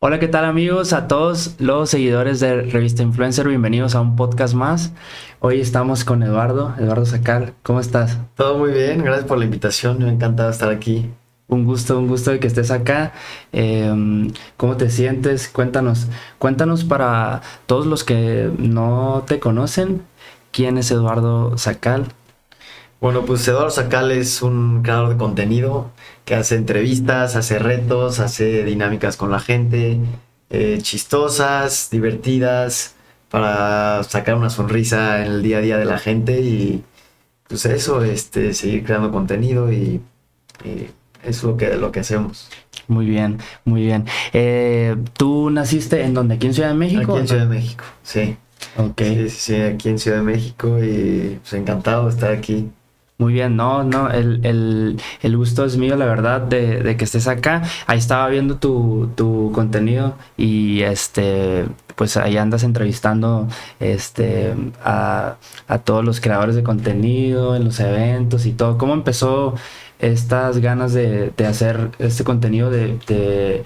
Hola, ¿qué tal amigos? A todos los seguidores de Revista Influencer, bienvenidos a un podcast más. Hoy estamos con Eduardo, Eduardo Sacal. ¿Cómo estás? Todo muy bien, gracias por la invitación, me ha encantado estar aquí. Un gusto, un gusto de que estés acá. Em, ¿Cómo te sientes? Cuéntanos, cuéntanos para todos los que no te conocen, ¿quién es Eduardo Sacal? Bueno, pues Eduardo Sacal es un creador de contenido que hace entrevistas, hace retos, hace dinámicas con la gente, eh, chistosas, divertidas, para sacar una sonrisa en el día a día de la gente y pues eso, este, seguir creando contenido y, es lo que, lo que hacemos. Muy bien, muy bien. Eh, ¿Tú naciste en dónde? ¿Aquí en Ciudad de México? Aquí en Ciudad de México, sí. Ok. Sí, sí, aquí en Ciudad de México y pues encantado de estar aquí. Muy bien, no, no, el, gusto es mío, la verdad, de, que estés acá. Ahí estaba viendo tu, tu, contenido y este, pues ahí andas entrevistando este, a, todos los creadores de contenido en los eventos y todo. ¿Cómo empezó estas ganas de, hacer este contenido de,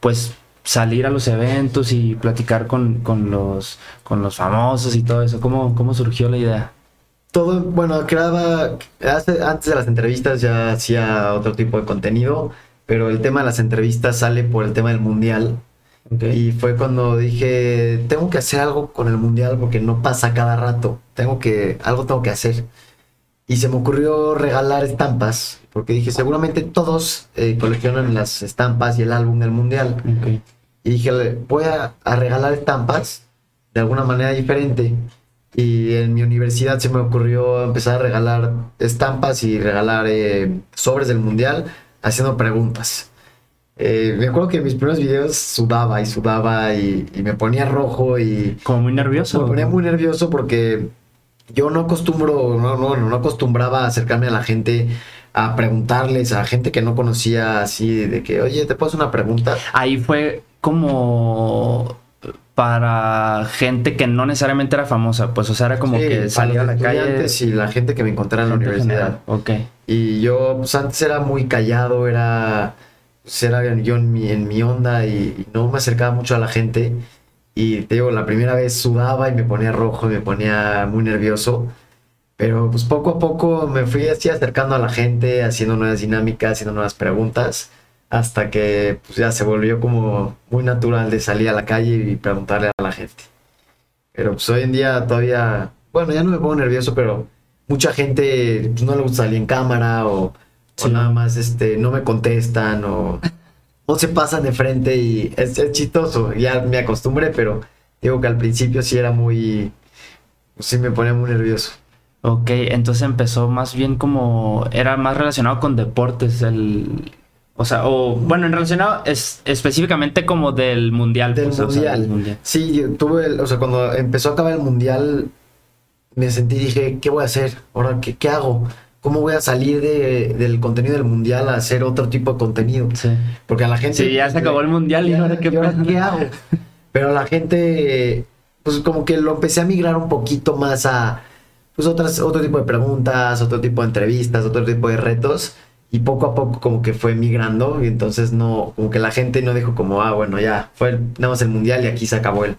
pues salir a los eventos y platicar con, con, los, con los famosos y todo eso? ¿Cómo, cómo surgió la idea? Todo, bueno, creaba, antes de las entrevistas ya hacía otro tipo de contenido, pero el tema de las entrevistas sale por el tema del mundial. Y fue cuando dije, tengo que hacer algo con el mundial porque no pasa cada rato, tengo que, algo tengo que hacer. Y se me ocurrió regalar estampas, porque dije, seguramente todos eh, coleccionan las estampas y el álbum del mundial. Y dije, voy a regalar estampas de alguna manera diferente y en mi universidad se me ocurrió empezar a regalar estampas y regalar eh, sobres del mundial haciendo preguntas. Eh, me acuerdo que en mis primeros videos sudaba y sudaba y, me ponía rojo y... Como muy nervioso. Me ponía muy nervioso porque yo no acostumbro, no, no, no acostumbraba a acercarme a la gente a preguntarles a gente que no conocía así de que, oye, ¿te puedo hacer una pregunta? Ahí fue como para gente que no necesariamente era famosa, pues o sea, era como que salía a la calle. y la gente que me encontraba en la universidad. Ok. Y yo, pues antes era muy callado, era, pues, era yo en mi, en mi onda y, no me acercaba mucho a la gente. Y te digo, la primera vez sudaba y me ponía rojo y me ponía muy nervioso. Pero pues poco a poco me fui así acercando a la gente, haciendo nuevas dinámicas, haciendo nuevas preguntas hasta que pues, ya se volvió como muy natural de salir a la calle y preguntarle a la gente. Pero pues hoy en día todavía, bueno, ya no me pongo nervioso, pero mucha gente pues, no le gusta salir en cámara o, nada más este, no me contestan o no se pasan de frente y es, es, chistoso. Ya me acostumbré, pero digo que al principio sí era muy, sí me ponía muy nervioso. Ok, entonces empezó más bien como, era más relacionado con deportes el, o sea, o bueno, en relacionado es específicamente como del mundial. Del, pues, mundial. Sí, tuve, o sea, cuando empezó a acabar el mundial, me sentí, dije, ¿qué voy a hacer? Ahora, ¿qué, qué hago? ¿Cómo voy a salir de, del contenido del mundial a hacer otro tipo de contenido? Sí. Porque a la gente. Sí, ya se acabó el mundial y ahora qué, ¿qué hago? Pero la gente, pues como que lo empecé a migrar un poquito más a, pues otras, otro tipo de preguntas, otro tipo de entrevistas, otro tipo de retos y poco a poco como que fue migrando y entonces no, como que la gente no dijo como, ah, bueno, ya, fue nada más el mundial y aquí se acabó él.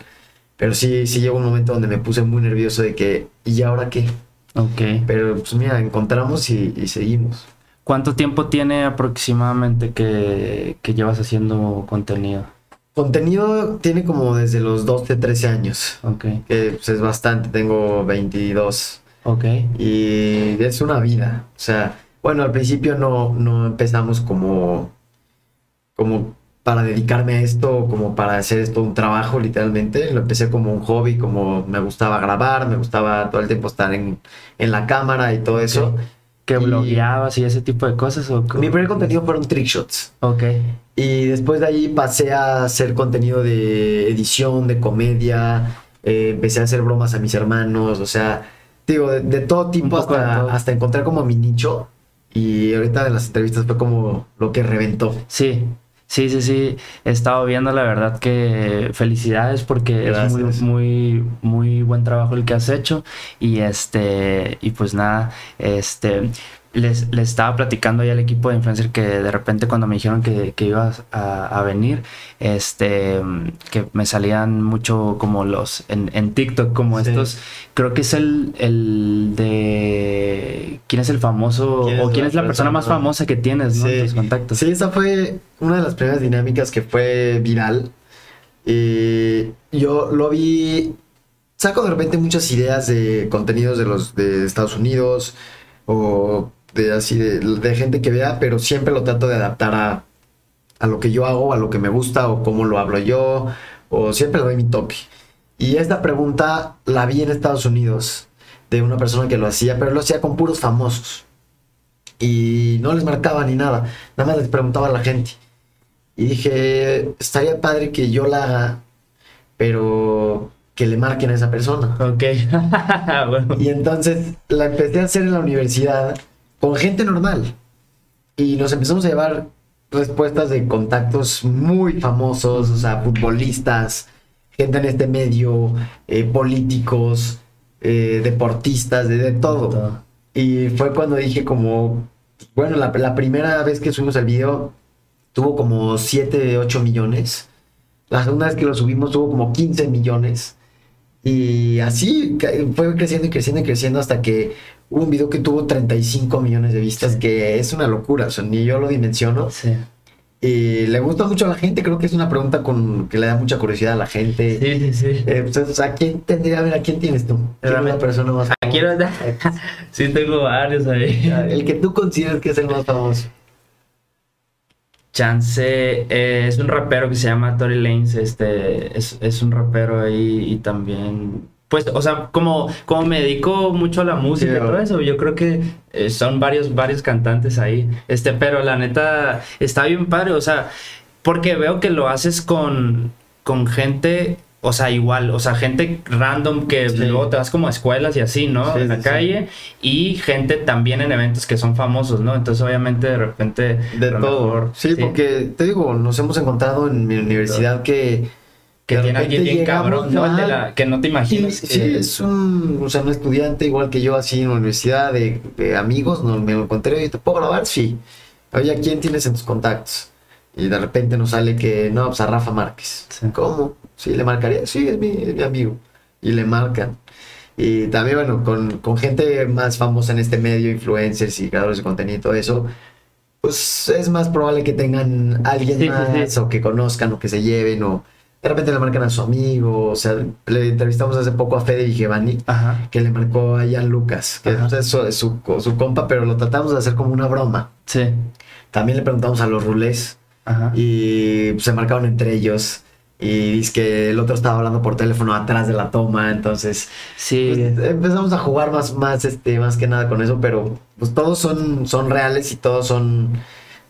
Pero sí, sí llegó un momento donde me puse muy nervioso de que, ¿y ahora qué? Ok. Pero pues mira, encontramos y, seguimos. ¿Cuánto tiempo tiene aproximadamente que, que, llevas haciendo contenido? Contenido tiene como desde los 12, 13 años. Ok. Que pues, es bastante, tengo 22. Ok. Y es una vida, o sea bueno, al principio no, no empezamos como, como para dedicarme a esto, como para hacer esto un trabajo, literalmente. Lo empecé como un hobby, como me gustaba grabar, me gustaba todo el tiempo estar en, la cámara y todo eso. ¿Que blogueabas y ese tipo de cosas? ¿o mi primer contenido fueron trick shots. Ok. Y después de ahí pasé a hacer contenido de edición, de comedia. Eh, empecé a hacer bromas a mis hermanos, o sea, digo, de, todo tipo hasta, hasta encontrar como mi nicho. Y ahorita en las entrevistas fue como lo que reventó. Sí, sí, sí, sí. He estado viendo la verdad que felicidades porque es muy, muy, muy buen trabajo el que has hecho. Y este, y pues nada, este, les, les estaba platicando ya al equipo de influencer que de repente cuando me dijeron que, que ibas a, a venir, este, que me salían mucho como los, en, en TikTok, como Sí. estos, creo que es el, el de, ¿quién es el famoso, ¿Quién es o quién es la persona más famosa que tienes, ¿no? En tus contactos. Sí, esa fue una de las primeras dinámicas que fue viral. Y yo lo vi. Saco de repente muchas ideas de contenidos de los de Estados Unidos o de así de, de gente que vea, pero siempre lo trato de adaptar a, a lo que yo hago, a lo que me gusta o cómo lo hablo yo, o siempre le doy mi toque. Y esta pregunta la vi en Estados Unidos de una persona que lo hacía, pero lo hacía con puros famosos y no les marcaba ni nada, nada más les preguntaba a la gente. Y dije, estaría padre que yo la haga, pero que le marquen a esa persona. Ok, bueno. Y entonces la empecé a hacer en la universidad con gente normal. Y nos empezamos a llevar respuestas de contactos muy famosos, o sea, futbolistas, gente en este medio, eh, políticos, eh, deportistas, de, de todo. Y fue cuando dije como, bueno, la, la primera vez que subimos el video tuvo como 7, 8 millones. La segunda vez que lo subimos tuvo como 15 millones. Y así fue creciendo y creciendo y creciendo hasta que hubo un video que tuvo 35 millones de vistas, Sí. que es una locura, o sea, ni yo lo dimensiono. Sí. Y le gusta mucho a la gente, creo que es una pregunta con, que le da mucha curiosidad a la gente. Sí, sí, sí. Eh, pues, sea, ¿quién tendría, a ver, a quién tienes tú? ¿Quién Realmente. persona más famosa? no Sí, tengo varios ahí. El que tú consideras que es el más famoso. Chance eh, es un rapero que se llama Tory Lanez, este, es, es un rapero ahí y también, pues, o sea, como, como me dedico mucho a la música y todo eso, yo creo que eh, son varios, varios cantantes ahí, este, pero la neta está bien padre, o sea, porque veo que lo haces con, con gente, o sea, igual, o sea, gente random que Sí. luego te vas como a escuelas y así, ¿no? Sí, en la sí, calle y gente también en eventos que son famosos, ¿no? Entonces, obviamente, de repente... De todo. mejor- sí, porque te digo, nos hemos encontrado en mi universidad que. Que de tiene alguien bien cabrón, ¿no? De la- que no te imaginas. sí, que- es un, o sea, un estudiante igual que yo así en la universidad de, de amigos, no, me lo encontré, oye, ¿te puedo grabar? Sí. Oye, ¿a quién tienes en tus contactos? Y de repente nos sale que, no, pues a Rafa Márquez. Sí. ¿Cómo? Sí, le marcaría, sí, es mi, es mi amigo. Y le marcan. Y también, bueno, con, con gente más famosa en este medio, influencers y creadores de contenido y todo eso, pues es más probable que tengan alguien sí, más sí. o que conozcan o que se lleven o de repente le marcan a su amigo. O sea, le entrevistamos hace poco a Fede Vigevani que le marcó a Jan Lucas, que es su, es su, su compa, pero lo tratamos de hacer como una broma. Sí. También le preguntamos a los rulés Ajá. y se marcaron entre ellos. Y dice que el otro estaba hablando por teléfono atrás de la toma, entonces Sí. pues, empezamos a jugar más, más, este, más que nada con eso, pero pues todos son, son reales y todos son,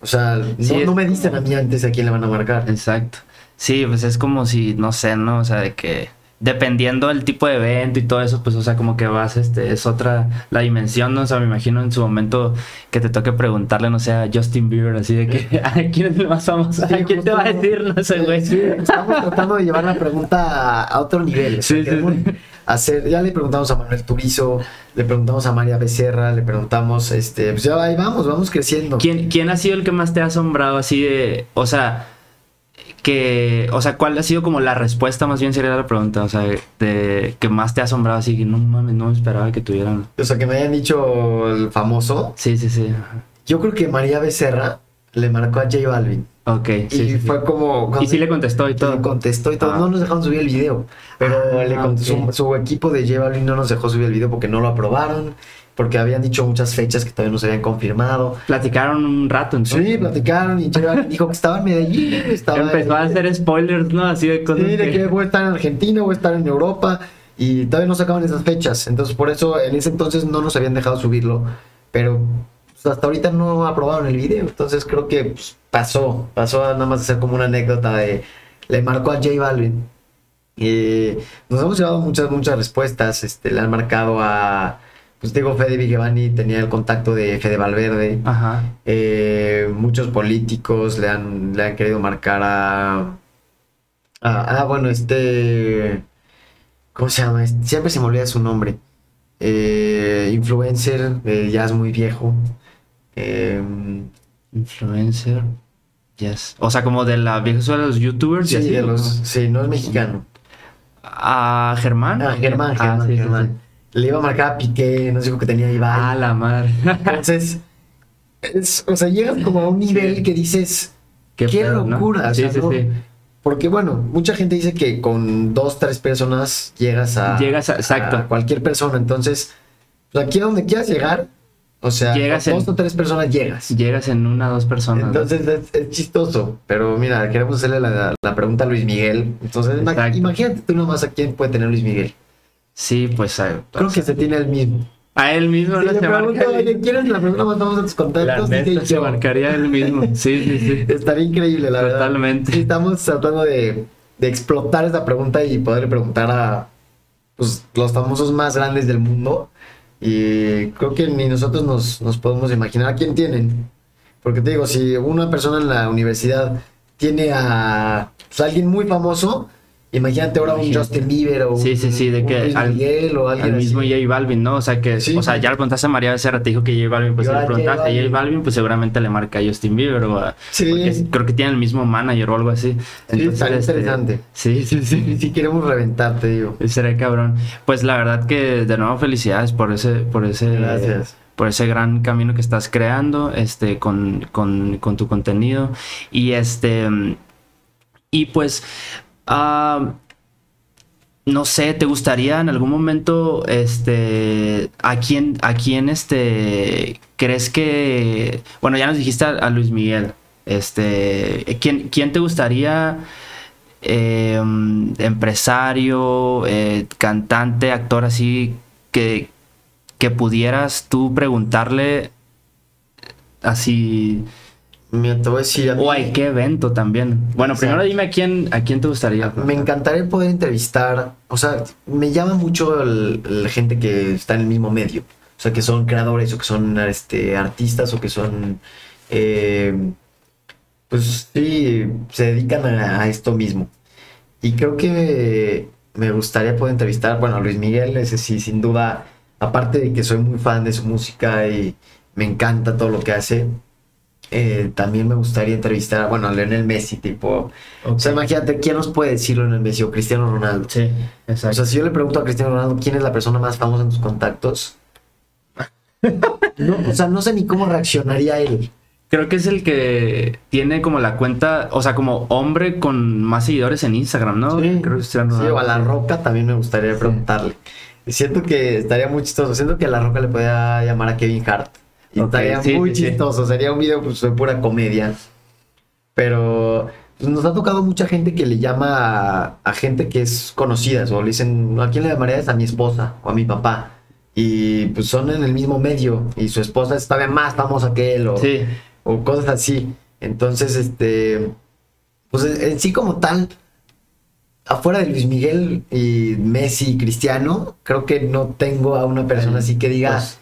o sea, no, Sí, es no me dicen a mí antes a quién le van a marcar. Exacto. Sí, pues es como si, no sé, ¿no? O sea, de que dependiendo del tipo de evento y todo eso, pues, o sea, como que vas, este, es otra, la dimensión, ¿no? O sea, me imagino en su momento que te toque preguntarle, no sé, a Justin Bieber, así de que, ¿a quién es el más famoso? ¿A quién te va a decir? No sé, güey. Sí, estamos tratando de llevar la pregunta a, otro nivel. o sea, Sí, sí. hacer, ya le preguntamos a Manuel Turizo, le preguntamos a María Becerra, le preguntamos, este, pues ya ahí vamos, vamos creciendo. ¿Quién, ¿Quién ha sido el que más te ha asombrado así de, o sea, que, o sea, cuál ha sido como la respuesta, más bien sería la pregunta, o sea, de que más te ha asombrado así, que no mames, no me esperaba que tuvieran. O sea, que me hayan dicho el famoso. Sí, sí, sí. Yo creo que María Becerra le marcó a J Balvin. Ok, sí. y sí. fue como... Y sí le contestó y todo. contestó y todo. Ah. No nos dejaron subir el video. Pero Ah, le cont- ok. su, su equipo de J Balvin no nos dejó subir el video porque no lo aprobaron. Porque habían dicho muchas fechas que todavía no se habían confirmado. Platicaron un rato entonces. Sí, platicaron y dijo que estaba en Medellín. Estaba Empezó a hacer spoilers, ¿no? Así de cosas Sí, de que- voy a estar en Argentina, voy a estar en Europa. Y todavía no sacaban esas fechas. Entonces, por eso en ese entonces no nos habían dejado subirlo. Pero pues, hasta ahorita no aprobaron el video. Entonces, creo que pues, pasó. Pasó a nada más a ser como una anécdota de. Le marcó a J Balvin. Y nos hemos llevado muchas, muchas respuestas. Este, le han marcado a. Pues digo, Fede Vigevani tenía el contacto de Fede Valverde. Ajá. Eh, muchos políticos le han, le han querido marcar a, Ah, bueno, este. ¿Cómo se llama? Este- Siempre se me olvida su nombre. Eh, influencer, eh, ya es muy viejo. Em, Influencer. Yes. O sea, como de la vieja escuela de los youtubers. y sí, así, de ¿o los, sí, no es mexicano. A Germán. Ah, Germán, Ah, Germán, sí, sí, Germán. Le iba a marcar a Piqué, no sé que tenía. Ibai. Ah, la madre. Entonces, es- o sea, llegas como a un nivel Sí. que dices, qué, ¿no? locura. o Sí, sea, sí, ¿no? sí. Porque bueno, mucha gente dice que con dos, tres personas llegas a, Llegas a- exacto. a cualquier persona. Entonces, pues aquí a donde quieras llegar, o sea, Llegas dos en- o tres personas llegas. Llegas en una o dos personas. ¿no? Entonces es, es chistoso, pero mira, queremos hacerle la, la pregunta a Luis Miguel. Entonces, Exacto. imagínate tú nomás a quién puede tener Luis Miguel. Sí, pues a, Creo que se tiene el mismo. a él mismo Si no le se pregunto, ¿quién es la persona más famosa de tus La contactos? Dice neta se yo. marcaría él mismo. Sí, sí, sí. Estaría increíble, la verdad. Totalmente. Sí, estamos tratando de, de explotar esta pregunta y poderle preguntar a pues, los famosos más grandes del mundo. Y creo que ni nosotros nos, nos podemos imaginar a quién tienen. Porque te digo, si una persona en la universidad tiene a pues, alguien muy famoso, imagínate ahora un. Justin Bieber o Sí, sí, sí, de un que Luis al- Miguel o alguien Al mismo así. J Balvin, ¿no? O sea que, Sí. o sea, ya le preguntaste a María Becerra, te dijo que J Balvin, pues si le preguntaste a J Balvin. Pues seguramente le marca a Justin Bieber o a, Sí. creo que tiene el mismo manager o algo así. Sí, está este, interesante. Sí, sí, sí. Si queremos reventar, te digo. Será cabrón. Pues la verdad que de nuevo felicidades por ese, por ese, Gracias. por ese gran camino que estás creando, este, con, con, con tu contenido. Y este, y pues, ah, no sé, ¿te gustaría en algún momento, este, a quién, a quién, este, crees que, bueno, ya nos dijiste a, Luis Miguel, este, ¿quién, quién te gustaría, eh, empresario, eh, cantante, actor, así, que, que pudieras tú preguntarle así, Mira, te voy a decir, a mí- o a qué evento también? Bueno, primero dime a quién, a quién te gustaría. Me encantaría poder entrevistar, o sea, me llama mucho la gente que está en el mismo medio, o sea, que son creadores o que son este, artistas o que son, eh, pues sí, se dedican a, a esto mismo. Y creo que me gustaría poder entrevistar, bueno, a Luis Miguel, ese sí, sin duda, aparte de que soy muy fan de su música y me encanta todo lo que hace, eh, también me gustaría entrevistar, bueno, a Lionel Messi, tipo, o sea, imagínate, ¿quién nos puede decir Lionel Messi o Cristiano Ronaldo? Sí, O exacto. sea, si yo le pregunto a Cristiano Ronaldo quién es la persona más famosa en tus contactos, no, o sea, no sé ni cómo reaccionaría él. Creo que es el que tiene como la cuenta, o sea, como hombre con más seguidores en Instagram, ¿no? Creo que Sí, o a La. Roca también me gustaría preguntarle. Siento que estaría muy chistoso. Siento que a La Roca le podía llamar a Kevin Hart. Y estaría sí, muy sí, sí. chistoso. Sería un video pues, de pura comedia. Pero pues, nos ha tocado mucha gente que le llama a, a gente que es conocida. O le dicen, ¿a quién le llamarías? A mi esposa o a mi papá. Y pues son en el mismo medio. Y su esposa es todavía más famosa que él. O, cosas así. Entonces, este, pues en en sí como tal, afuera de Luis Miguel y Messi y Cristiano, creo que no tengo a una persona así que diga, pues,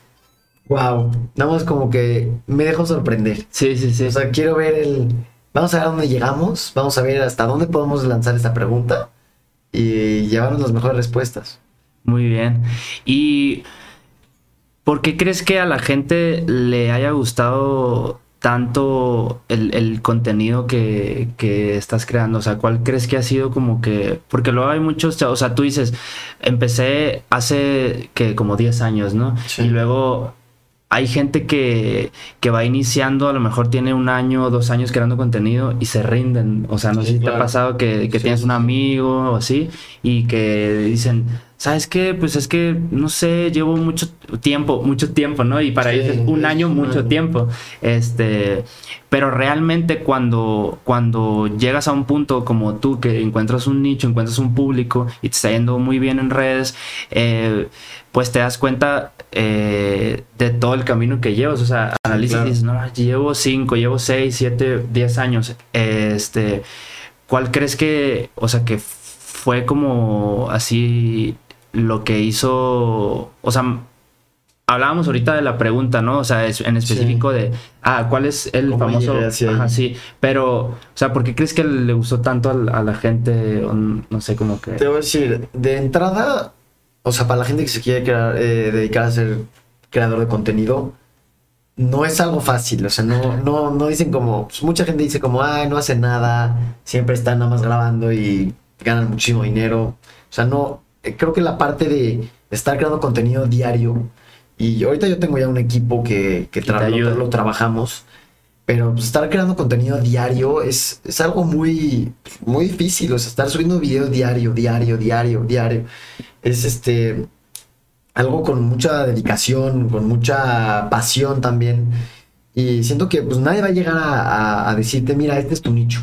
wow, nada más como que me dejo sorprender. sí, sí, sí. O sea, quiero ver el, vamos a ver a dónde llegamos, vamos a ver hasta dónde podemos lanzar esta pregunta y llevarnos las mejores respuestas. Muy bien. ¿Y por qué crees que a la gente le haya gustado tanto el, el contenido que, que estás creando? O sea, ¿cuál crees que ha sido como que... Porque luego hay muchos, o sea, tú dices, empecé hace que como 10 años, ¿no? Sí. Y luego hay gente que, que va iniciando, a lo mejor tiene un año o dos años creando contenido y se rinden. O sea, no Sí, sé si te ha pasado que, que Sí, tienes un amigo o así y que dicen, ¿sabes qué? Pues es que, no sé, llevo mucho tiempo, mucho tiempo, ¿no? Y para Sí, ellos es un año, mucho año. tiempo. Este, pero realmente cuando, cuando llegas a un punto como tú, que encuentras un nicho, encuentras un público y te está yendo muy bien en redes, eh, pues te das cuenta eh, de todo el camino que llevas. O sea, analizas claro. y dices, no, llevo 5, llevo 6, 7, 10 años. Este, ¿cuál crees que, o sea, que fue como así lo que hizo, o sea, hablábamos ahorita de la pregunta, ¿no? O sea, en específico de, ah, ¿cuál es el ¿Cómo famoso? Ajá, sí, pero, o sea, ¿por qué crees que le gustó tanto a la, gente? No sé, como que... Te voy a decir, de entrada, o sea, para la gente que se quiere crear, eh, dedicar a ser creador de contenido, no es algo fácil, o sea, no, no, no dicen como, pues, mucha gente dice como, ay, no hacen nada, siempre están nada más grabando y ganan muchísimo dinero. O sea, no, creo que la parte de estar creando contenido diario, y ahorita yo tengo ya un equipo que, que tra- lo, lo trabajamos, pero pues, estar creando contenido diario es, es algo muy, muy difícil, o sea, estar subiendo videos diario, diario, diario, diario. Es este algo con mucha dedicación, con mucha pasión también. Y siento que pues nadie va a llegar a, a- a decirte, mira, este es tu nicho.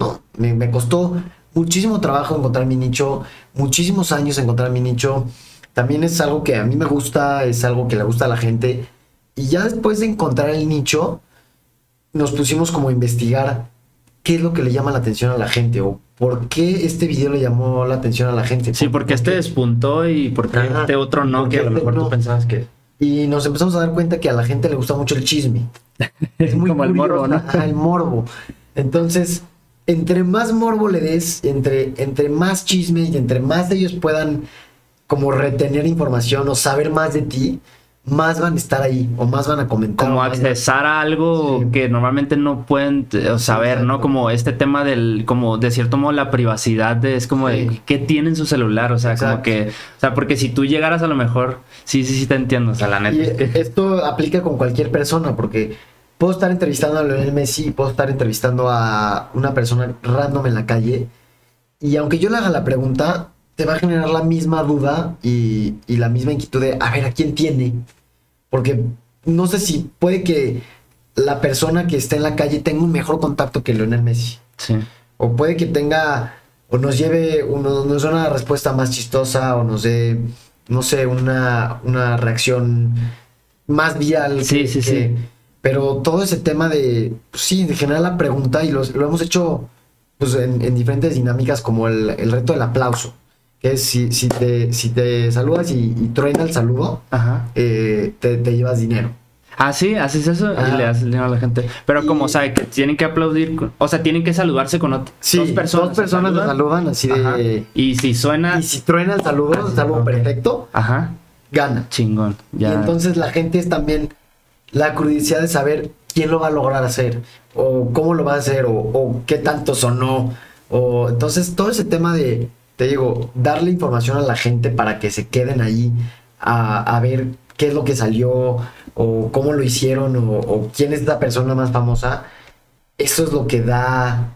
No, me, me costó muchísimo trabajo encontrar mi nicho, muchísimos años encontrar mi nicho. También es algo que a mí me gusta, es algo que le gusta a la gente. Y ya después de encontrar el nicho, nos pusimos como a investigar qué es lo que le llama la atención a la gente o por qué este video le llamó la atención a la gente. Sí, porque este despuntó y porque Ajá. este otro no, que a lo este mejor no. tú pensabas que... Y nos empezamos a dar cuenta que a la gente le gusta mucho el chisme. Es muy Como el morbo, ¿no? Ajá, el morbo. Entonces, entre más morbo le des, entre, entre más chisme y entre más de ellos puedan como retener información o saber más de ti, más van a estar ahí o más van a comentar. como accesar a algo Sí. que normalmente no pueden eh, saber, ¿no? Como este tema del, como de cierto modo la privacidad de, es como de qué tiene en su celular, o sea, como que, o sea, porque si tú llegaras a lo mejor, sí, sí, sí te entiendo, o sea, la neta. Y esto aplica con cualquier persona, porque puedo estar entrevistando a Lionel Messi, puedo estar entrevistando a una persona random en la calle, y aunque yo le haga la pregunta, te va a generar la misma duda y, y la misma inquietud de, a ver, ¿a quién tiene? Porque no sé si puede que la persona que esté en la calle tenga un mejor contacto que Lionel Messi. sí. O puede que tenga, o nos lleve, uno, nos dé una respuesta más chistosa, o nos dé, no sé, una, una reacción más viral. Sí, que- sí, que- sí. Pero todo ese tema de, pues sí, de generar la pregunta, y los- lo hemos hecho pues, en, en diferentes dinámicas, como el, el reto del aplauso. Que es si, si, te, si te saludas y, y truena el saludo, Ajá. eh, te, te llevas dinero. Ah, sí, haces eso Ajá. y le das dinero a la gente. Pero como, Y- o sea, que tienen que aplaudir, o sea, tienen que saludarse con ot- Sí, dos personas. dos personas saludan así Ajá. de... Y si suena, Y si truena el saludo, el saludo Ok. perfecto, ajá, gana. chingón. Ya. Y entonces la gente es también la curiosidad de saber quién lo va a lograr hacer, o cómo lo va a hacer, o, qué tanto sonó. O, entonces todo ese tema de, te digo, darle información a la gente para que se queden ahí a, a ver qué es lo que salió, o cómo lo hicieron, o, quién es la persona más famosa, eso es lo que da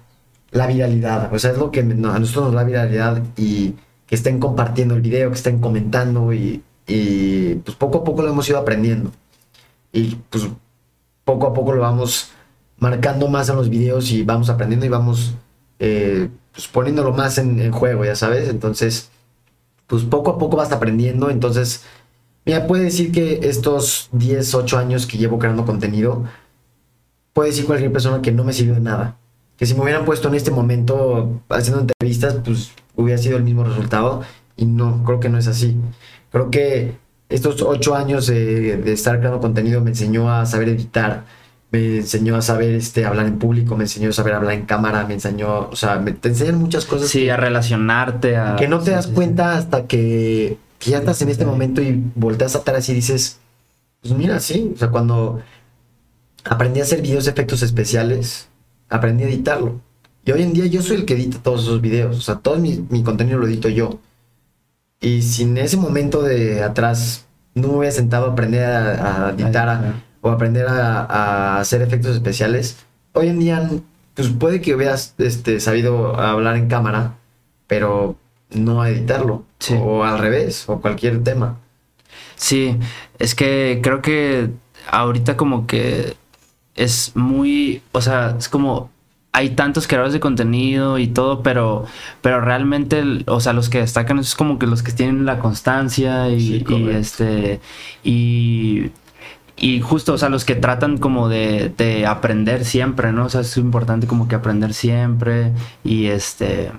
la viralidad. O sea, es lo que a nosotros nos da viralidad y que estén compartiendo el video, que estén comentando y, y pues poco a poco lo hemos ido aprendiendo. Y pues poco a poco lo vamos marcando más en los videos y vamos aprendiendo y vamos eh, pues poniéndolo más en, juego, ya sabes. Entonces, pues poco a poco vas aprendiendo. Entonces, mira, puede decir que estos 10, 8 años que llevo creando contenido, puede decir cualquier persona que no me sirvió de nada. Que si me hubieran puesto en este momento haciendo entrevistas, pues hubiera sido el mismo resultado. Y no, creo que no es así. Creo que estos ocho años de, de estar creando contenido me enseñó a saber editar, me enseñó a saber este, hablar en público, me enseñó a saber hablar en cámara, me enseñó, o sea, me, te enseñan muchas cosas Sí, a relacionarte, a... que no te das sí, sí. cuenta hasta que, que ya estás en este momento y volteas atrás y dices, pues mira, sí, o sea, cuando aprendí a hacer videos de efectos especiales, aprendí a editarlo. Y hoy en día yo soy el que edita todos esos videos, o sea, todo mi, mi contenido lo edito yo. Y sin ese momento de atrás no me hubiera sentado a aprender a, a editar a- o aprender a, a hacer efectos especiales, hoy en día pues puede que hubieras este, sabido hablar en cámara, pero no editarlo. Sí. O al revés, o cualquier tema. Sí, es que creo que ahorita como que es muy, o sea, es como hay tantos creadores de contenido y todo, pero pero realmente, o sea, los que destacan es como que los que tienen la constancia y, Sí, y, correcto. este y y justo, o sea, los que tratan como de, de aprender siempre, ¿no? O sea, es importante como que aprender siempre y este,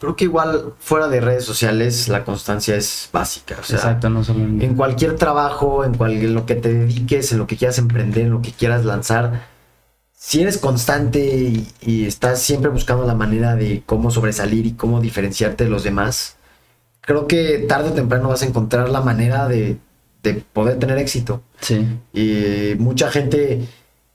Creo que igual fuera de redes sociales la constancia es básica. O sea, exacto, no solo en- en cualquier trabajo, en, cual, en lo que te dediques, en lo que quieras emprender, en lo que quieras lanzar, si eres constante y, y estás siempre buscando la manera de cómo sobresalir y cómo diferenciarte de los demás, creo que tarde o temprano vas a encontrar la manera de, de poder tener éxito. Sí. Y mucha gente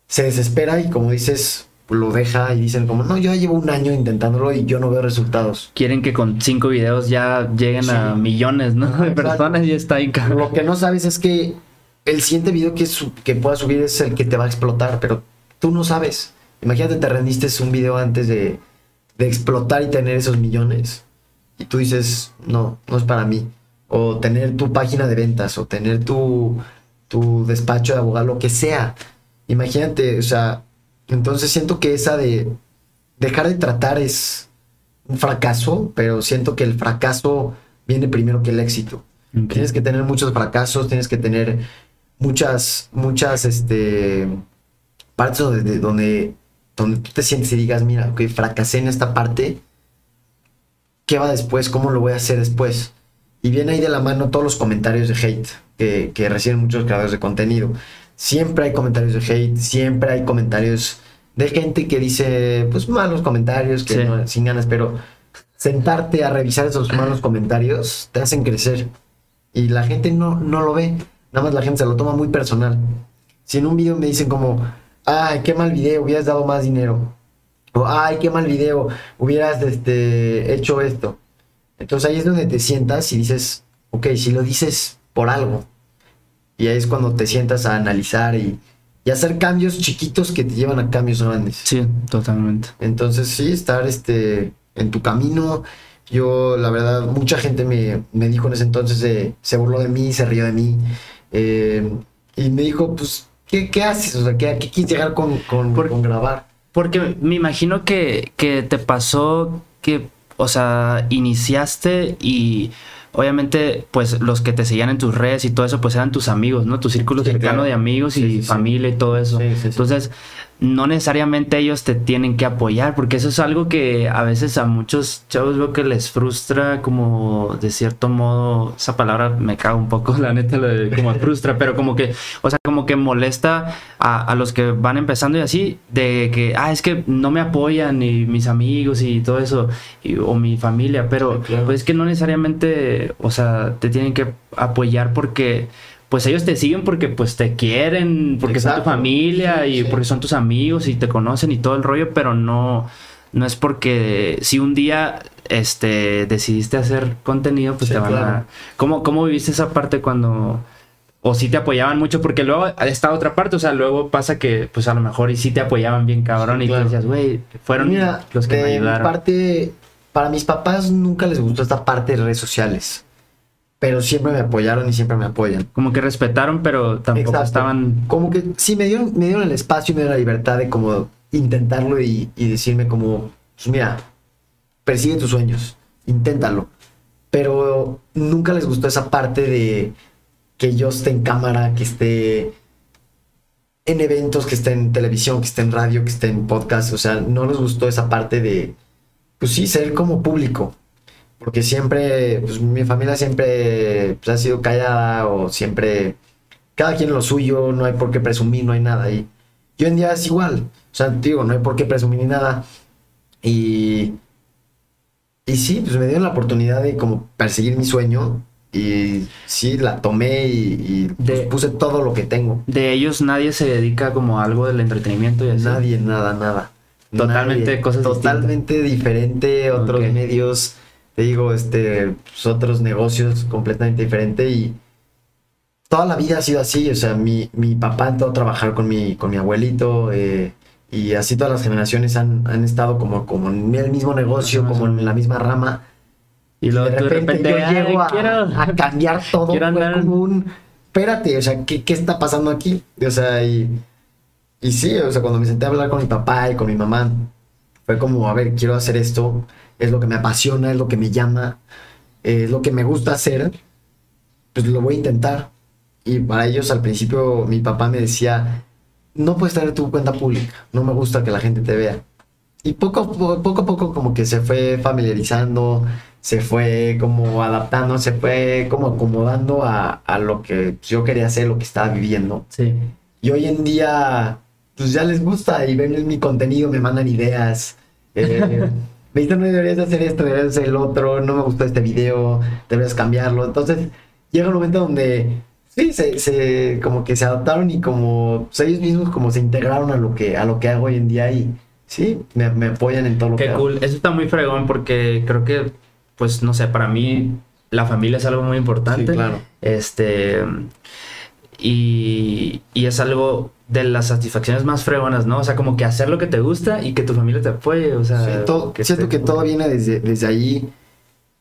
se desespera y como dices, lo deja y dicen como, no, yo ya llevo un año intentándolo y yo no veo resultados. Quieren que con cinco videos ya lleguen a millones, ¿no? De personas y está ahí. Lo que no sabes es que el siguiente video que, que puedas subir es el que te va a explotar, pero tú no sabes. Imagínate, te rendiste un video antes de, de explotar y tener esos millones. Y tú dices, no, no es para mí. O tener tu página de ventas, o tener tu, tu despacho de abogado, lo que sea. Imagínate, o sea, entonces siento que esa de dejar de tratar es un fracaso, pero siento que el fracaso viene primero que el éxito. Tienes que tener muchos fracasos, tienes que tener muchas, muchas, este, partes donde, donde, donde tú te sientes y digas, mira, ok, fracasé en esta parte, ¿qué va después? ¿Cómo lo voy a hacer después? Y viene ahí de la mano todos los comentarios de hate que, que reciben muchos creadores de contenido. Siempre hay comentarios de hate, siempre hay comentarios de gente que dice, pues malos comentarios, que Sí. no- sin ganas, pero sentarte a revisar esos malos comentarios te hacen crecer. Y la gente no, no lo ve, nada más la gente se lo toma muy personal. Si en un video me dicen como, ay, qué mal video, hubieras dado más dinero. O, ay, qué mal video, hubieras este, hecho esto. Entonces ahí es donde te sientas y dices, ok, si lo dices por algo. Y ahí es cuando te sientas a analizar y, y hacer cambios chiquitos que te llevan a cambios grandes. Sí, totalmente. Entonces sí, estar este, en tu camino. Yo, la verdad, mucha gente me, me dijo en ese entonces, eh, se burló de mí, se rió de mí. eh, y me dijo, pues, ¿qué, qué haces? O sea, ¿qué, qué quieres llegar con, con, Por- con grabar? Porque me imagino que, que te pasó que, o sea, iniciaste y obviamente, pues los que te seguían en tus redes y todo eso, pues eran tus amigos, ¿no? Tu círculo Sí, cercano claro. de amigos y Sí, sí, sí. familia y todo eso. Entonces, no necesariamente ellos te tienen que apoyar, porque eso es algo que a veces a muchos chavos veo que les frustra como de cierto modo, esa palabra me caga un poco, la neta, lo de como frustra, pero como que, o sea, como que molesta a, a los que van empezando y así, de que, ah, es que no me apoyan y mis amigos y todo eso, y- o mi familia, pero Sí, claro. pues es que no necesariamente, o sea, te tienen que apoyar porque pues ellos te siguen porque pues te quieren, porque son tu Exacto. familia Sí, y sí. porque son tus amigos y te conocen y todo el rollo, pero no no es porque si un día este decidiste hacer contenido, pues Sí, te van a. ¿Cómo cómo viviste esa parte cuando o sí te apoyaban mucho porque luego está otra parte, o sea, luego pasa que pues a lo mejor y sí te apoyaban bien cabrón Sí, y claro. tú decías, "Güey, fueron Mira, los que me mi ayudaron." parte, para mis papás nunca les gustó esta parte de redes sociales. Pero siempre me apoyaron y siempre me apoyan. Como que respetaron, pero tampoco Exacto. estaban Como que sí, me dieron, me dieron el espacio y me dieron la libertad de como intentarlo y, y decirme como, pues mira, persigue tus sueños, inténtalo. Pero nunca les gustó esa parte de que yo esté en cámara, que esté en eventos, que esté en televisión, que esté en radio, que esté en podcast. O sea, no les gustó esa parte de, pues sí, ser como público. Porque siempre, pues mi familia siempre pues, ha sido callada o siempre, cada quien lo suyo, no hay por qué presumir, no hay nada. Y, y hoy en día es igual. O sea, digo, no hay por qué presumir ni nada. Y, y sí, pues me dieron la oportunidad de como perseguir mi sueño. Y sí, la tomé y, y, pues, De- puse todo lo que tengo. de ellos nadie se dedica como a algo del entretenimiento y así. Nadie, nada, nada. Totalmente Nadie. cosas Totalmente diferente, otros Ok. medios, te digo, este, pues, otros negocios completamente diferente y toda la vida ha sido así, o sea, mi, mi papá entró a trabajar con mi, con mi abuelito eh, y así todas las generaciones han, han estado como, como en el mismo negocio, como en la misma rama. Y luego de repente, yo "Ay, llego a, quiero- a cambiar todo. quiero fue andar- como un, espérate, o sea, ¿qué, qué está pasando aquí? O sea, y, y sí, o sea, cuando me senté a hablar con mi papá y con mi mamá, fue como, a ver, quiero hacer esto, es lo que me apasiona, es lo que me llama, es lo que me gusta hacer, pues lo voy a intentar. Y para ellos al principio mi papá me decía, no puedes tener tu cuenta pública, no me gusta que la gente te vea. Y poco, a po- poco a poco como que se fue familiarizando, se fue como adaptando, se fue como acomodando a, a lo que yo quería hacer, lo que estaba viviendo. Sí. Y hoy en día, pues ya les gusta y ven mi contenido, me mandan ideas. Eh, me dicen, no deberías de hacer esto, deberías de hacer el otro, no me gustó este video, deberías cambiarlo. Entonces, llega un momento donde sí, se, se- como que se adaptaron y como pues, ellos mismos como se integraron a lo que, a lo que hago hoy en día y sí, me, me apoyan en todo lo que Qué hago. cool. Eso está muy fregón porque creo que, pues, no sé, para mí la familia es algo muy importante. Sí, claro. Este. Y, y es algo de las satisfacciones más fregonas, ¿no? O sea, como que hacer lo que te gusta y que tu familia te apoye. O sea, Sí, todo- siento esté que todo viene desde, desde ahí.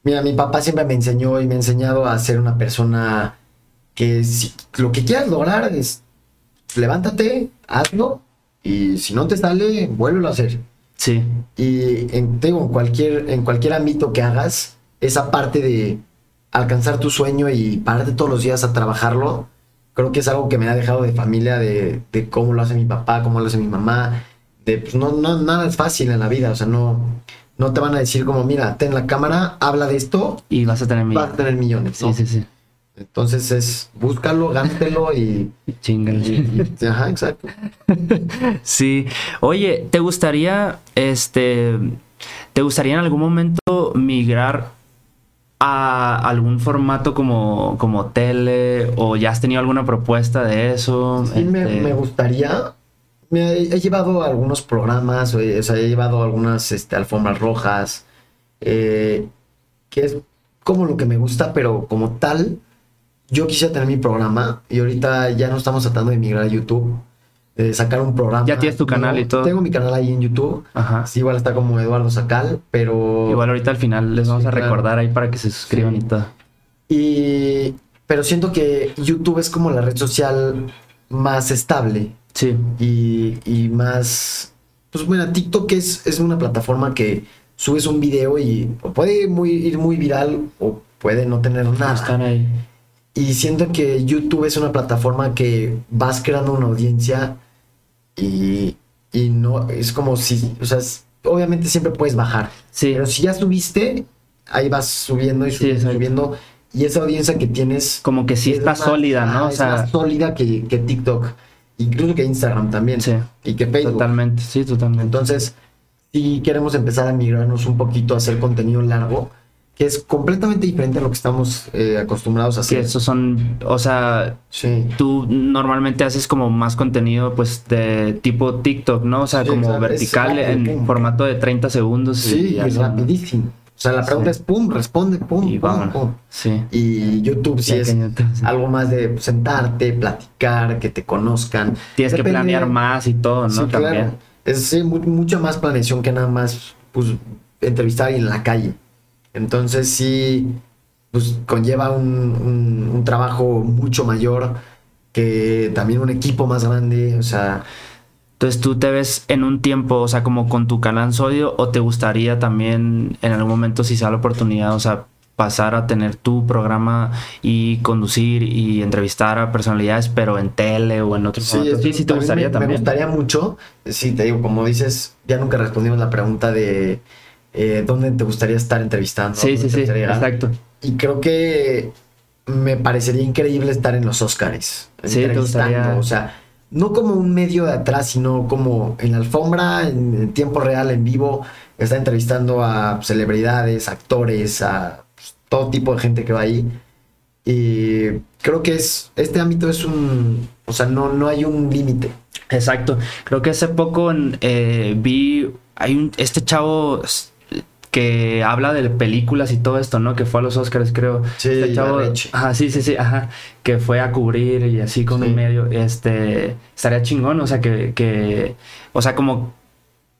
Mira, mi papá siempre me enseñó y me ha enseñado a ser una persona que si lo que quieras lograr es levántate, hazlo y si no te sale, vuélvelo a hacer. Sí, Y en, digo, en cualquier, en cualquier ámbito que hagas, esa parte de alcanzar tu sueño y pararte todos los días a trabajarlo, creo que es algo que me ha dejado de familia, de, de cómo lo hace mi papá, cómo lo hace mi mamá. De, pues no, no, nada es fácil en la vida, o sea, no, no te van a decir como, mira, ten la cámara, habla de esto, y vas a tener mi. vas a tener millones. Sí, ¿no? sí, sí. Entonces es, búscalo, gánatelo y... Chingale. y- y- ajá, exacto. Sí. Oye, ¿te gustaría, este, te gustaría en algún momento migrar a algún formato como, como tele o ya has tenido alguna propuesta de eso? Sí, me, Este, me gustaría. Me he, he llevado algunos programas, o, o sea, he llevado algunas este, alfombras rojas, eh, que es como lo que me gusta, pero como tal, yo quisiera tener mi programa y ahorita ya no estamos tratando de migrar a YouTube, sacar un programa. Ya tienes tu canal y todo. Tengo mi canal ahí en YouTube, Ajá. sí, igual está como Eduardo Sacal, pero... Igual ahorita al final les vamos Sí, a claro. recordar ahí para que se suscriban Sí. y todo. Y, pero siento que YouTube es como la red social más estable. Sí. y, y más. Pues bueno, TikTok es, es una plataforma que subes un video y puede muy, ir muy viral o puede no tener Están nada. ahí. Y siento que YouTube es una plataforma que vas creando una audiencia y, y no es como si, o sea, es- obviamente siempre puedes bajar. Sí. Pero si ya subiste, ahí vas subiendo y Sí, subiendo, y exacto. subiendo. Y esa audiencia que tienes Como que sí es está más- sólida, ¿no? O es sea, más sólida que, que TikTok. Incluso que Instagram también. Sí. Y que Facebook. totalmente. Sí, totalmente. Entonces, si queremos empezar a migrarnos un poquito a hacer contenido largo, que es completamente diferente a lo que estamos eh, acostumbrados a que hacer. esos son, o sea, Sí. tú normalmente haces como más contenido pues de tipo TikTok, ¿no? O sea, Sí, como exacto, es vertical rápido, en pum. formato de 30 segundos. Sí, y así, ¿no? rapidísimo. O sea, la pregunta Sí. es pum, responde, pum, Y pum, vámonos. pum. Sí. Y YouTube sí es que YouTube, sí. algo más de sentarte, platicar, que te conozcan. Tienes que planear más y todo, ¿no? Sí, También. claro. Es mucha más planeación que nada más pues, entrevistar en la calle. Entonces sí, pues conlleva un, un- un trabajo mucho mayor que también un equipo más grande. O sea, Entonces tú te ves en un tiempo, o sea, como con tu canal Sodio, o te gustaría también en algún momento, si se da la oportunidad, o sea, pasar a tener tu programa y conducir y entrevistar a personalidades, pero en tele o en otro formato. eso Sí, sí te gustaría me, también. Me gustaría mucho. Sí, te digo, como dices, ya nunca respondimos la pregunta de eh, dónde te gustaría estar entrevistando. Sí, sí, sí, exacto. Y creo que me parecería increíble estar en los Oscars. Sí, te gustaría- O sea, no como un medio de atrás, sino como en la alfombra, en, tiempo real, en vivo, estar entrevistando a celebridades, actores, a pues, todo tipo de gente que va ahí. Y creo que es, este ámbito es un, o sea, no, no hay un límite. Exacto. Creo que hace poco eh, vi, hay un, este chavo que habla de películas y todo esto, ¿no? Que fue a los Oscars, creo. Sí, este chavo, ajá, sí, sí, sí, ajá, que fue a cubrir y así con Sí. un medio, este, estaría chingón, o sea, que, que o sea, como,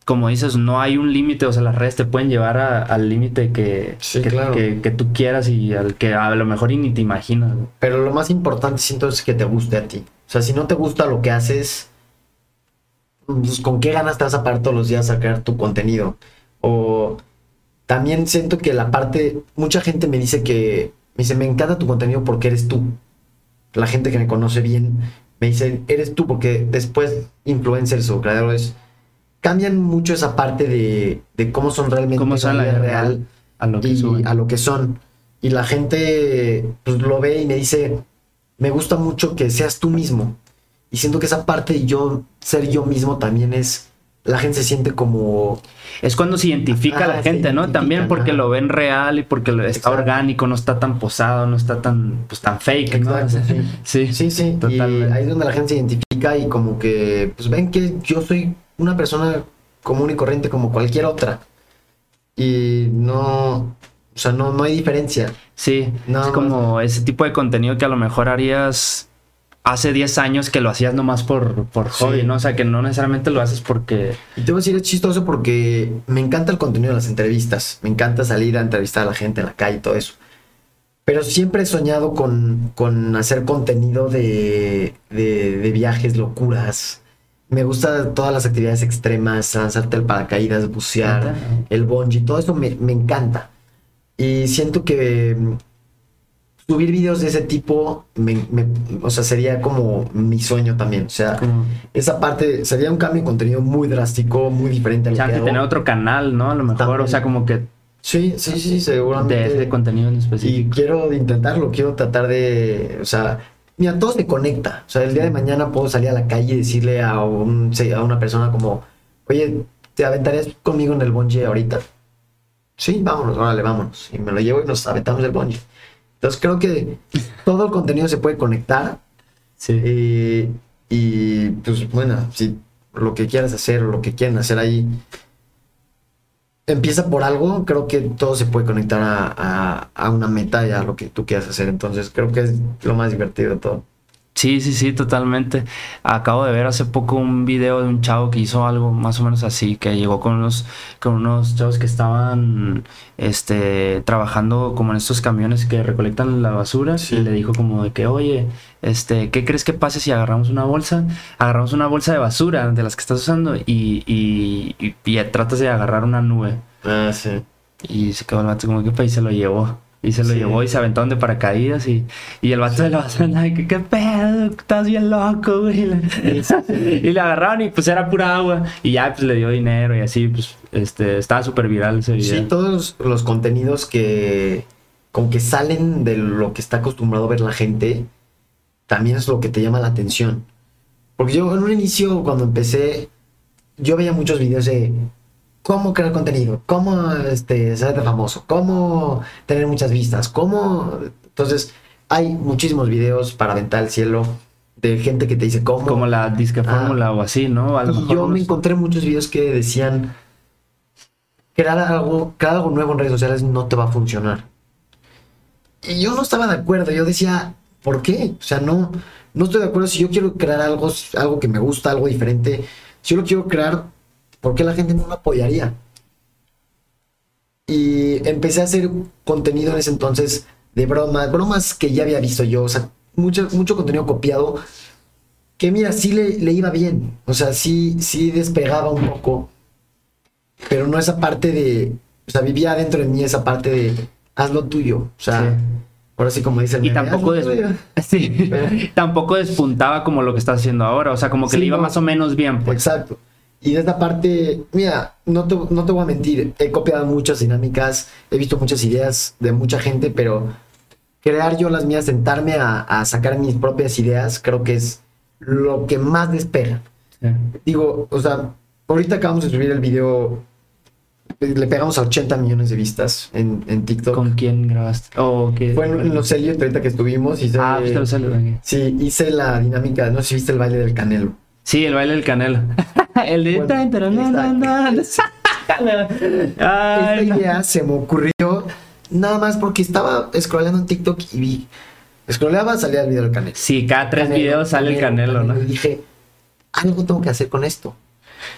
como dices, no hay un límite, o sea, las redes te pueden llevar a- al límite que, Sí, que, claro. que, que tú quieras y al que a lo mejor y ni te imaginas. Pero lo más importante siento es que te guste a ti. O sea, si no te gusta lo que haces, pues, ¿con qué ganas te vas a parar todos los días a crear tu contenido? O también siento que la parte, mucha gente me dice que, me dice, me encanta tu contenido porque eres tú. La gente que me conoce bien me dice, eres tú porque después influencers o creadores cambian mucho esa parte de, de cómo son realmente ¿Cómo son la vida real a lo que y a lo que son. Y la gente pues lo ve y me dice, me gusta mucho que seas tú mismo. Y siento que esa parte de yo ser yo mismo también es la gente se siente como... Es cuando se identifica a la gente, ¿no? También porque lo ven real y porque está Exacto. orgánico, no está tan posado, no está tan, pues, tan fake, ¿no? Sí. sí. Sí, y ahí es donde la gente se identifica y como que, pues ven que yo soy una persona común y corriente como cualquier otra. Y no, o sea, no, no hay diferencia. Sí, Nada es como ese tipo de contenido que a lo mejor harías hace 10 años que lo hacías nomás por, por Sí. hobby, ¿no? O sea, que no necesariamente lo haces porque... Y te voy a decir, es chistoso porque me encanta el contenido de las entrevistas. Me encanta salir a entrevistar a la gente en la calle y todo eso. Pero siempre he soñado con, con hacer contenido de, de, de viajes, locuras. Me gusta todas las actividades extremas, lanzarte el paracaídas, bucear, el bungee, todo eso me, me encanta. Y siento que subir videos de ese tipo, me- me- o sea, sería como mi sueño también. O sea, esa parte sería un cambio de contenido muy drástico, muy diferente a lo que hago. tener otro canal, ¿no? A lo mejor, También. o sea, como que Sí, sí, sí, seguramente. de ese contenido en y específico. quiero intentarlo, quiero tratar de, o sea, mira, todo se conecta. O sea, el día de mañana puedo salir a la calle y decirle a, un, a una persona como, oye, ¿te aventarías conmigo en el bungee ahorita? Sí, vámonos, órale, vámonos. Y me lo llevo y nos aventamos el bungee. Entonces creo que todo el contenido se puede conectar Sí. eh, y pues bueno, si lo que quieras hacer o lo que quieren hacer ahí empieza por algo, creo que todo se puede conectar a, a- a una meta y a lo que tú quieras hacer. Entonces creo que es lo más divertido de todo. Sí, sí, sí, totalmente. Acabo de ver hace poco un video de un chavo que hizo algo más o menos así, que llegó con unos, con unos chavos que estaban este, trabajando como en estos camiones que recolectan la basura Sí. y le dijo como de que, oye, este, ¿qué crees que pase si agarramos una bolsa? Agarramos una bolsa de basura de las que estás usando y, y, y, y tratas de agarrar una nube. Ah, sí. Y se quedó el vato como que pues, y se lo llevó. Y se lo Sí. llevó y se aventaron de paracaídas y, y el vato de la basura que qué pedo, estás bien loco, güey. y le agarraron y pues era pura agua. Y ya pues le dio dinero y así, pues este, estaba súper viral ese video. Sí, todos los contenidos que como que salen de lo que está acostumbrado a ver la gente, también es lo que te llama la atención. Porque yo en un inicio, cuando empecé, yo veía muchos videos de cómo crear contenido, cómo este, ser de famoso, cómo tener muchas vistas, cómo... Entonces, hay muchísimos videos para aventar al cielo de gente que te dice cómo... Como la disque Ah. fórmula o así, ¿no? A lo Y mejor yo me encontré muchos videos que decían crear algo, crear algo nuevo en redes sociales no te va a funcionar. Y yo no estaba de acuerdo, yo decía, ¿por qué? O sea, no, no estoy de acuerdo si yo quiero crear algo, algo que me gusta, algo diferente. Si yo lo quiero crear, ¿por qué la gente no me apoyaría? Y empecé a hacer contenido en ese entonces de bromas, bromas que ya había visto yo, o sea, mucho, mucho contenido copiado que mira, sí le, le iba bien. O sea, sí, sí despegaba un poco. Pero no esa parte de. O sea, vivía dentro de mí esa parte de haz lo tuyo. O sea, Sí. ahora sí como dicen. Y tampoco, des- sí, tampoco despuntaba como lo que estás haciendo ahora. O sea, como que Sí, le iba no. más o menos bien, pues. Exacto. Y de esta parte, mira, no te, no te voy a mentir, he copiado muchas dinámicas, he visto muchas ideas de mucha gente, pero crear yo las mías, sentarme a, a sacar mis propias ideas, creo que es lo que más despega. Sí. Digo, o sea, ahorita acabamos de subir el video, le pegamos a 80 millones de vistas en, en TikTok. ¿Con quién grabaste? O qué? Fue en, en los Elliot ahorita que estuvimos. Hice, Ah, pues te lo. Sí, hice la dinámica, no sé si viste el baile del canelo. Sí, el baile del canelo. el de... Bueno, Esta no. idea se me ocurrió nada más porque estaba scrollando en TikTok y vi. Scrolleaba, salía el video del canelo. Sí, cada tres Canelo, videos sale el canelo, ¿no? Y dije, algo tengo que hacer con esto.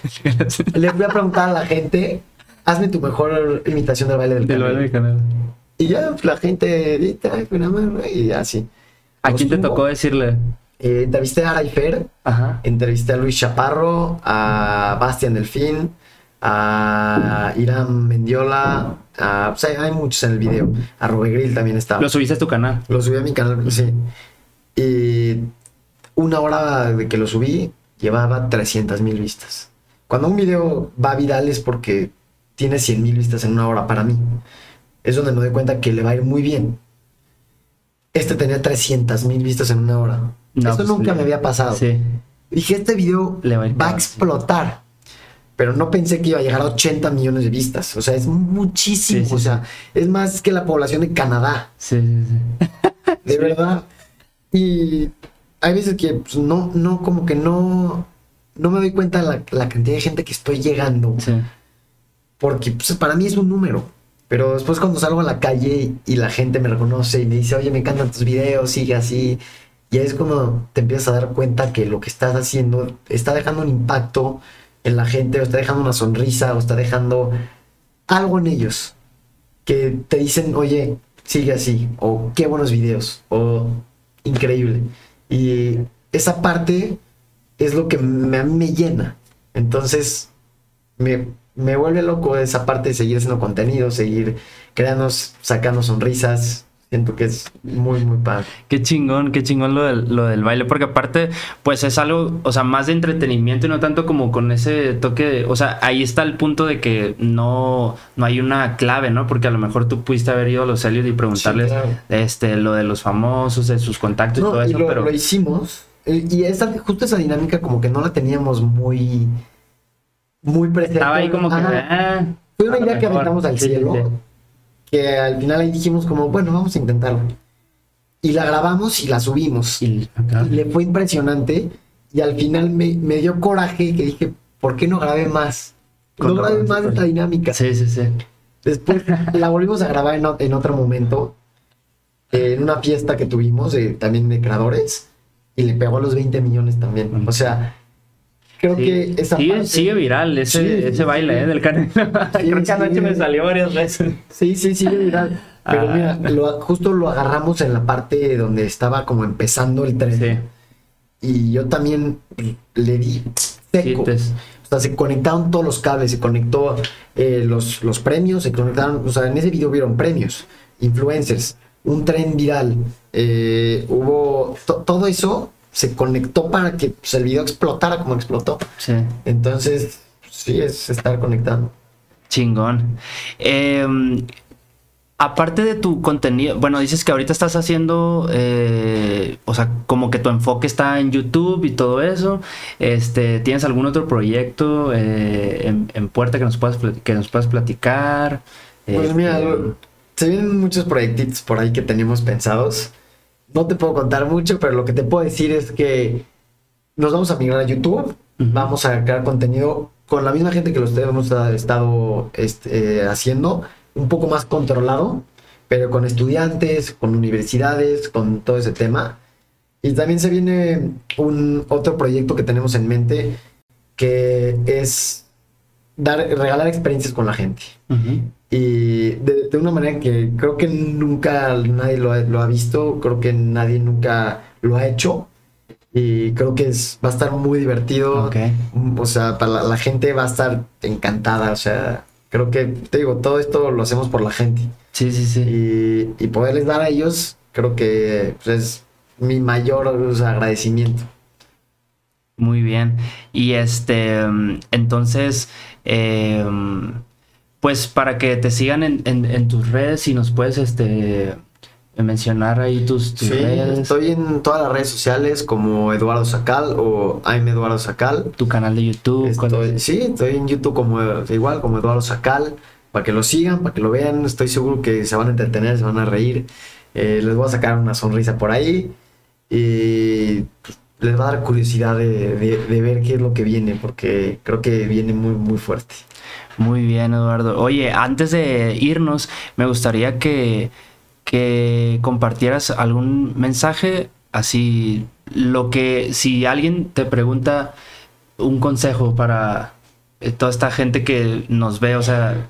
Le fui a preguntar a la gente, hazme tu mejor imitación del baile del Del canelo. baile del canelo. Y ya pues, la gente, mano, y así. ¿A quién te tocó decirle? Eh, entrevisté a Araifer, entrevisté a Luis Chaparro, a Bastian Delfín, a Irán Mendiola, a, pues, hay, hay muchos en el video. A Grill también estaba. Lo subiste a tu canal. Lo subí a mi canal, sí. Y una hora de que lo subí, llevaba 300 mil vistas. Cuando un video va viral es porque tiene 100 mil vistas en una hora para mí. Es donde me doy cuenta que le va a ir muy bien. Este tenía 300 mil vistas en una hora. No, Eso pues, nunca le- me había pasado. Sí. Dije, este video Le va a va explotar. pero no pensé que iba a llegar a 80 millones de vistas. O sea, es muchísimo. Sí, sí, o sea, es más que la población de Canadá. Sí, sí, sí. De verdad. Y hay veces que pues, no, no, como que no, no me doy cuenta de la, la cantidad de gente que estoy llegando. Sí. Porque pues, para mí es un número. Pero después cuando salgo a la calle y la gente me reconoce y me dice, oye, me encantan tus videos, sigue así. Y ahí es cuando te empiezas a dar cuenta que lo que estás haciendo está dejando un impacto en la gente, o está dejando una sonrisa, o está dejando algo en ellos. Que te dicen, oye, sigue así, o qué buenos videos, o increíble. Y esa parte es lo que me, a mí me llena. Entonces, me, me vuelve loco esa parte de seguir haciendo contenido, seguir creando, sacando sonrisas. Siento que es muy, muy padre. Qué chingón, qué chingón lo del, lo del baile, porque aparte, pues es algo, o sea, más de entretenimiento y no tanto como con ese toque, de, o sea, ahí está el punto de que no, no hay una clave, ¿no? Porque a lo mejor tú pudiste haber ido a los Elliot y preguntarles Sí, claro. este, lo de los famosos, de sus contactos y todo y eso, lo, pero... lo hicimos. eh, Y esa, justo esa dinámica como que no la teníamos muy, muy presente. Estaba ahí como que... Ah, Fue una idea que aventamos al cielo. Que al final ahí dijimos como, bueno, vamos a intentarlo. Y la grabamos y la subimos. Y- le fue impresionante. Y al final me, me dio coraje que dije, ¿por qué no grabé más? No grabé más esta dinámica. Sí, sí, sí. Después la volvimos a grabar en, en otro momento, eh, en una fiesta que tuvimos de- también de creadores, y le pegó a los 20 millones también. O sea, creo Sí. que esa sigue, parte- sigue viral ese, Sí, ese baile sí. ¿eh? del canelo. Creo que anoche sí. me salió varias veces. Sí, sí, sí, viral. Pero Ah. mira, lo- justo lo agarramos en la parte donde estaba como empezando el tren. Y yo también le di seco. Te- O sea, se conectaron todos los cables, se conectó eh, los, los premios, se conectaron, o sea, en ese video vieron premios, influencers, un tren viral, eh, hubo, to- todo eso se conectó para que pues, el video explotara como explotó. sí. Entonces, sí, es estar conectado. Chingón. Eh, aparte de tu contenido, bueno, dices que ahorita estás haciendo, eh, o sea, como que tu enfoque está en YouTube y todo eso. Este, ¿tienes algún otro proyecto eh, en, en puerta que nos puedas que nos puedas platicar? Pues Este, mira, lo- se vienen muchos proyectitos por ahí que teníamos pensados. No te puedo contar mucho, pero lo que te puedo decir es que nos vamos a migrar a YouTube. Vamos a crear contenido con la misma gente que lo hemos estado este, eh, haciendo, un poco más controlado, pero con estudiantes, con universidades, con todo ese tema. Y también se viene un otro proyecto que tenemos en mente que es dar, regalar experiencias con la gente y de, de una manera que creo que nunca nadie lo ha, lo ha visto, creo que nadie nunca lo ha hecho y creo que es, va a estar muy divertido, Ok. Mm, o sea, para la, la gente va a estar encantada, o sea, creo que, te digo, todo esto lo hacemos por la gente Sí, sí, sí. y, y poderles dar a ellos, creo que pues, es mi mayor o sea, agradecimiento. Muy bien. Y este, entonces, eh, pues para que te sigan en, en- en tus redes, si nos puedes este, mencionar ahí tus, tus Sí, redes, estoy en todas las redes sociales como Eduardo Sacal o I'm Eduardo Sacal. tu canal de YouTube. Estoy, es? sí, estoy en YouTube como igual, como Eduardo Sacal, para que lo sigan, para que lo vean. Estoy seguro que se van a entretener, se van a reír. Eh, les voy a sacar una sonrisa por ahí y pues, les va a dar curiosidad de, de- ver qué es lo que viene, porque creo que viene muy, muy fuerte. Muy bien, Eduardo. Oye, antes de irnos, me gustaría que, que compartieras algún mensaje, así, lo que, si alguien te pregunta un consejo para eh, toda esta gente que nos ve, o sea,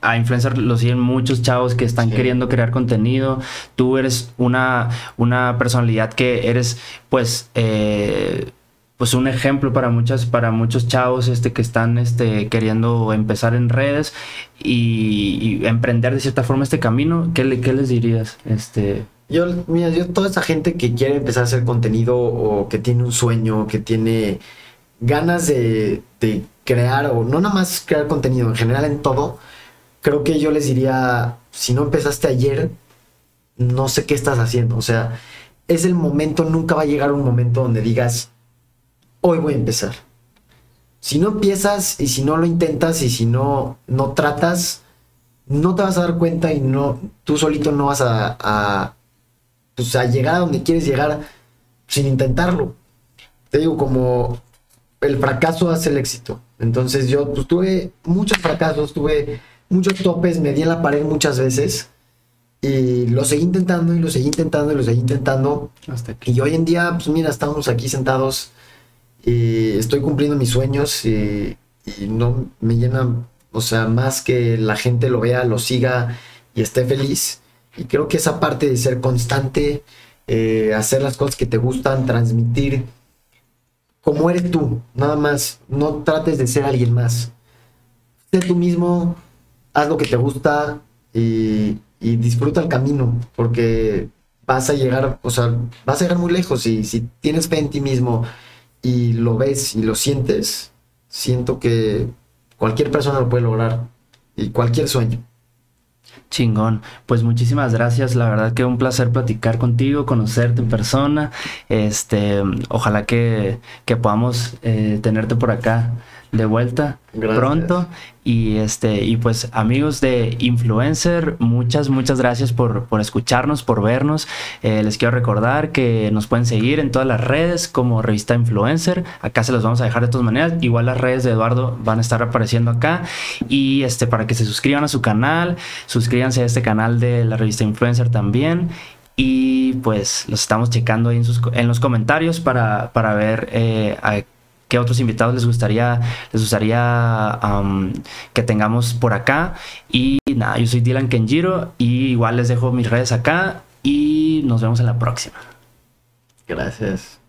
a influencer lo siguen muchos chavos que están Sí. queriendo crear contenido. Tú eres una, una personalidad que eres, pues, eh, pues un ejemplo para muchas, para muchos chavos este, que están este, queriendo empezar en redes y, y emprender de cierta forma este camino. ¿Qué, le- qué les dirías? Este, Yo, mira, yo toda esa gente que quiere empezar a hacer contenido o que tiene un sueño, que tiene ganas de, de crear o no nada más crear contenido, en general en todo, creo que yo les diría, si no empezaste ayer, no sé qué estás haciendo. O sea, es el momento, nunca va a llegar un momento donde digas, hoy voy a empezar. si no empiezas y si no lo intentas y si no, no tratas, no te vas a dar cuenta y no, tú solito no vas a, a, pues a llegar a donde quieres llegar sin intentarlo. Te digo, como el fracaso hace el éxito. Entonces yo pues, tuve muchos fracasos, tuve muchos topes, me di en la pared muchas veces y lo seguí intentando y lo seguí intentando y lo seguí intentando. Y hoy en día, pues mira, estamos aquí sentados y estoy cumpliendo mis sueños y, no me llena, o sea, más que la gente lo vea, lo siga y esté feliz. Y creo que esa parte de ser constante, eh, hacer las cosas que te gustan, transmitir como eres tú, nada más. No trates de ser alguien más. Sé tú mismo, haz lo que te gusta y, disfruta el camino, porque vas a llegar, o sea, vas a llegar muy lejos y si tienes fe en ti mismo y lo ves y lo sientes, siento que cualquier persona lo puede lograr y cualquier sueño. Chingón. Pues muchísimas gracias. La verdad que un placer platicar contigo, conocerte en persona. Este, ojalá que, que podamos eh, tenerte por acá de vuelta pronto. Y este, y pues amigos de Influencer, muchas, muchas gracias por, por escucharnos, por vernos. Eh, les quiero recordar que nos pueden seguir en todas las redes como revista Influencer. Acá se los vamos a dejar de todas maneras. Igual las redes de Eduardo van a estar apareciendo acá. Y este, para que se suscriban a su canal, suscríbanse a este canal de la revista Influencer también y pues los estamos checando ahí en, sus, en los comentarios para, para ver eh, a qué otros invitados les gustaría, les gustaría que tengamos por acá. Y nada, yo soy Dylan Kenjiro y igual les dejo mis redes acá y nos vemos en la próxima. Gracias.